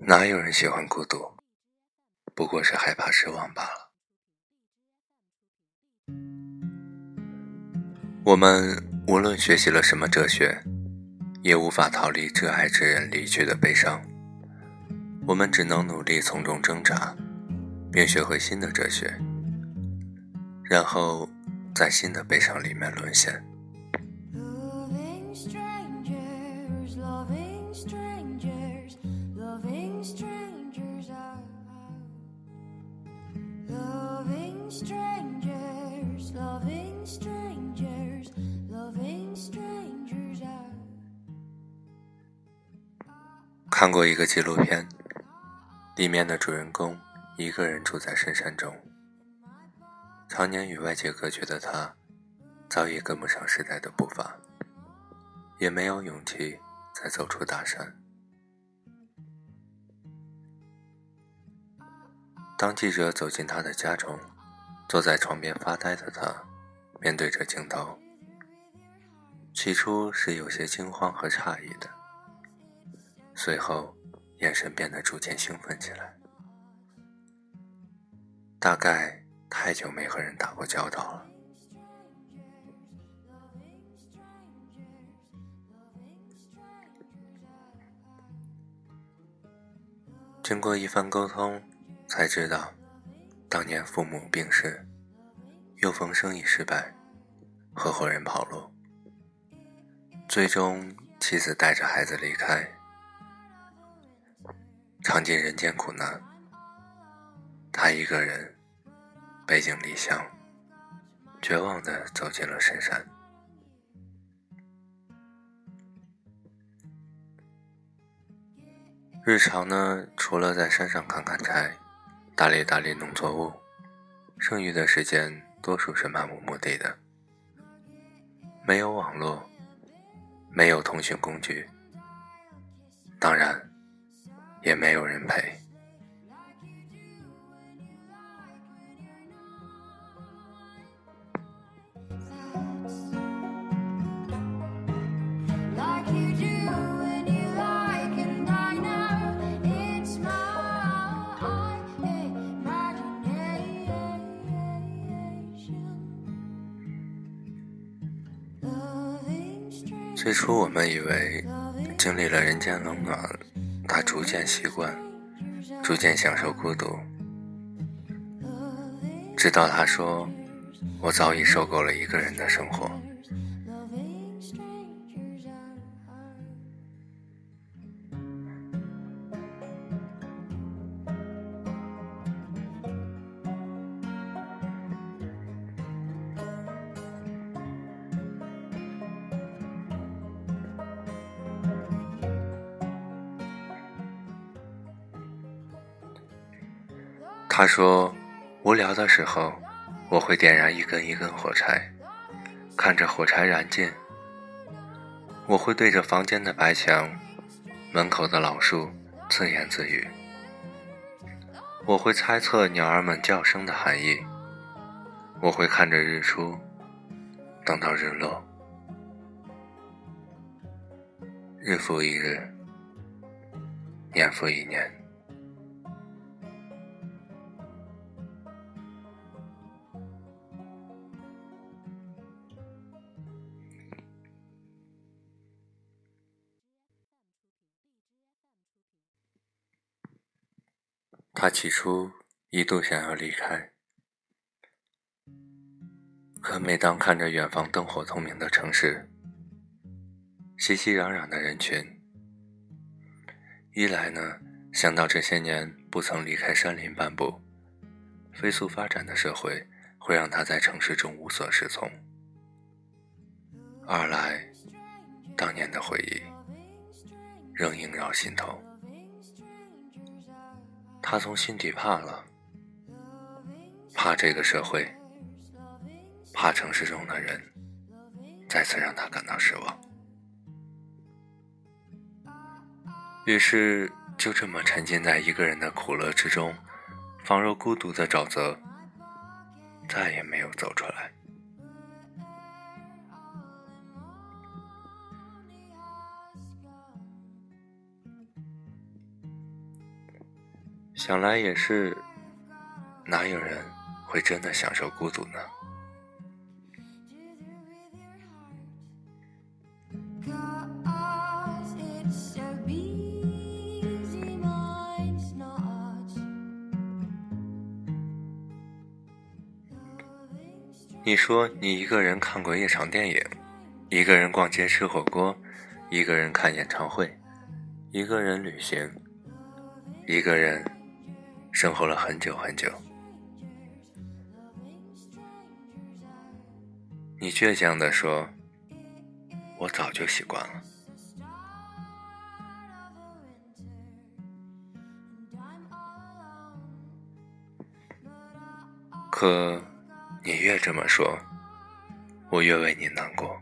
哪有人喜欢孤独？不过是害怕失望罢了。我们无论学习了什么哲学，也无法逃离挚爱之人离去的悲伤。我们只能努力从中挣扎，并学会新的哲学，然后在新的悲伤里面沦陷。看过一个纪录片，里面的主人公一个人住在深山中，常年与外界隔绝的他，早已跟不上时代的步伐，也没有勇气再走出大山。当记者走进他的家中，坐在床边发呆的他，面对着镜头，起初是有些惊慌和诧异的。随后，眼神变得逐渐兴奋起来。大概太久没和人打过交道了。经过一番沟通，才知道，当年父母病逝，又逢生意失败，合伙人跑路，最终妻子带着孩子离开。尝尽人间苦难，他一个人背井离乡，绝望的走进了深山。日常呢，除了在山上砍砍柴、打理打理农作物，剩余的时间多数是漫无目的的，没有网络，没有通讯工具，当然。也没有人陪。最初，我们以为经历了人间冷暖。他逐渐习惯，逐渐享受孤独，直到他说：“我早已受够了一个人的生活。”他说：“无聊的时候，我会点燃一根一根火柴，看着火柴燃尽。我会对着房间的白墙、门口的老树自言自语。我会猜测鸟儿们叫声的含义。我会看着日出，等到日落。日复一日，年复一年。”他起初一度想要离开，可每当看着远方灯火通明的城市、熙熙攘攘的人群，一来呢想到这些年不曾离开山林半步，飞速发展的社会会让他在城市中无所适从；二来，当年的回忆仍萦绕心头。他从心底怕了，怕这个社会，怕城市中的人再次让他感到失望，于是就这么沉浸在一个人的苦乐之中，仿若孤独的沼泽，再也没有走出来。想来也是，哪有人会真的享受孤独呢？你说你一个人看过一场电影，一个人逛街吃火锅，一个人看演唱会，一个人旅行，一个人生活了很久很久。你倔强地说：“我早就习惯了。”可。你越这么说，我越为你难过。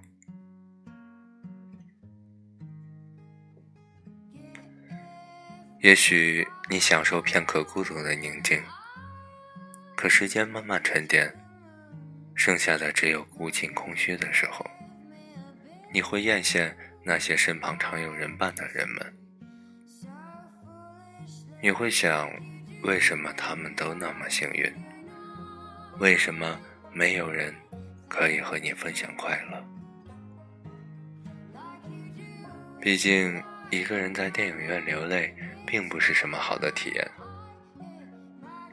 也许你享受片刻孤独的宁静，可时间慢慢沉淀，剩下的只有孤寂空虚的时候，你会艳羡那些身旁常有人伴的人们。你会想，为什么他们都那么幸运？为什么？没有人可以和你分享快乐。毕竟，一个人在电影院流泪，并不是什么好的体验。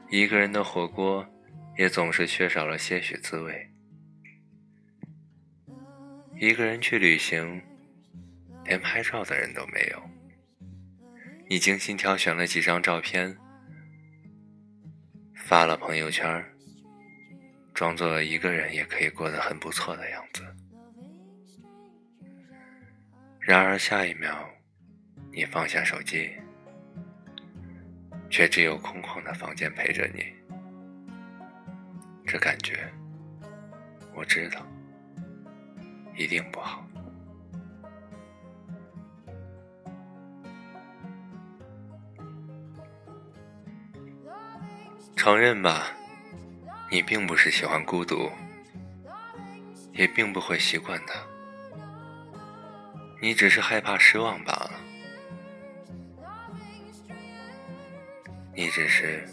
一个人的火锅，也总是缺少了些许滋味。一个人去旅行，连拍照的人都没有。你精心挑选了几张照片，发了朋友圈。装作一个人也可以过得很不错的样子，然而下一秒，你放下手机，却只有空旷的房间陪着你。这感觉，我知道，一定不好。承认吧。你并不是喜欢孤独，也并不会习惯它。你只是害怕失望罢了。你只是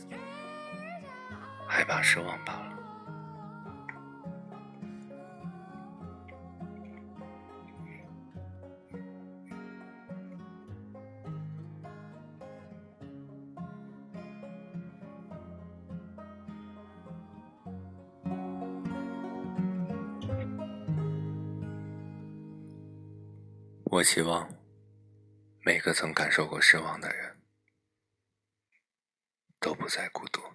害怕失望罢了。我希望每个曾感受过失望的人不再孤独。